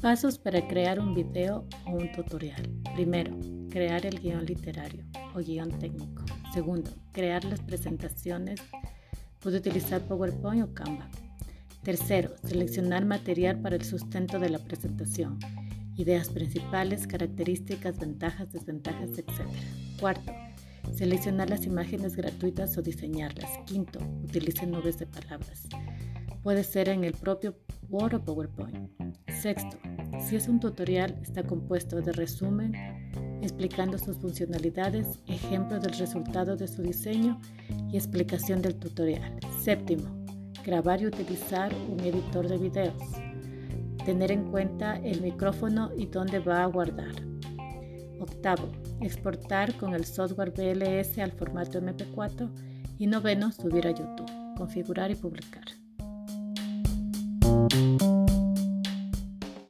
Pasos para crear un video o un tutorial. Primero, crear el guion literario o guion técnico. Segundo, crear las presentaciones. Puede utilizar PowerPoint o Canva. Tercero, seleccionar material para el sustento de la presentación. Ideas principales, características, ventajas, desventajas, etc. Cuarto, seleccionar las imágenes gratuitas o diseñarlas. Quinto, utilice nubes de palabras. Puede ser en el propio Word o PowerPoint. Sexto, si es un tutorial, está compuesto de resumen, explicando sus funcionalidades, ejemplo del resultado de su diseño y explicación del tutorial. Séptimo, grabar y utilizar un editor de videos. Tener en cuenta el micrófono y dónde va a guardar. Octavo, exportar con el software BLS al formato MP4. Y noveno, subir a YouTube, configurar y publicar.